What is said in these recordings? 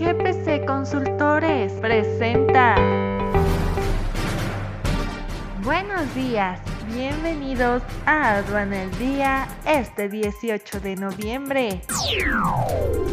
GPC Consultores presenta. Buenos días, bienvenidos a Aduana el Día este 18 de noviembre.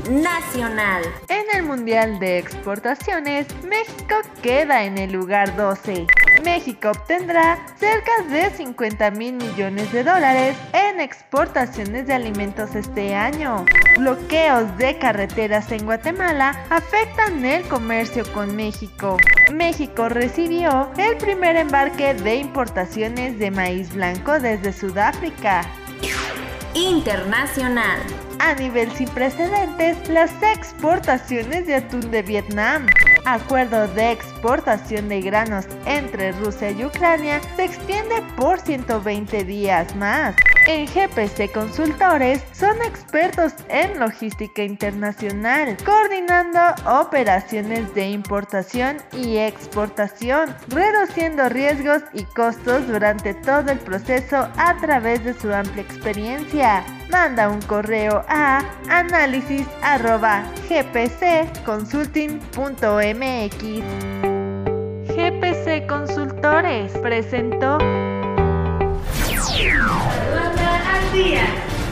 Nacional. En el Mundial de Exportaciones, México queda en el lugar 12. México obtendrá cerca de 50 mil millones de dólares en exportaciones de alimentos este año. Bloqueos de carreteras en Guatemala afectan el comercio con México. México recibió el primer embarque de importaciones de maíz blanco desde Sudáfrica. Internacional. A nivel sin precedentes, las exportaciones de atún de Vietnam. Acuerdo de exportación de granos entre Rusia y Ucrania se extiende por 120 días más. En GPC Consultores son expertos en logística internacional, coordinando operaciones de importación y exportación, reduciendo riesgos y costos durante todo el proceso a través de su amplia experiencia. Manda un correo a análisis.gpcconsulting.mx. GPC Consultores presentó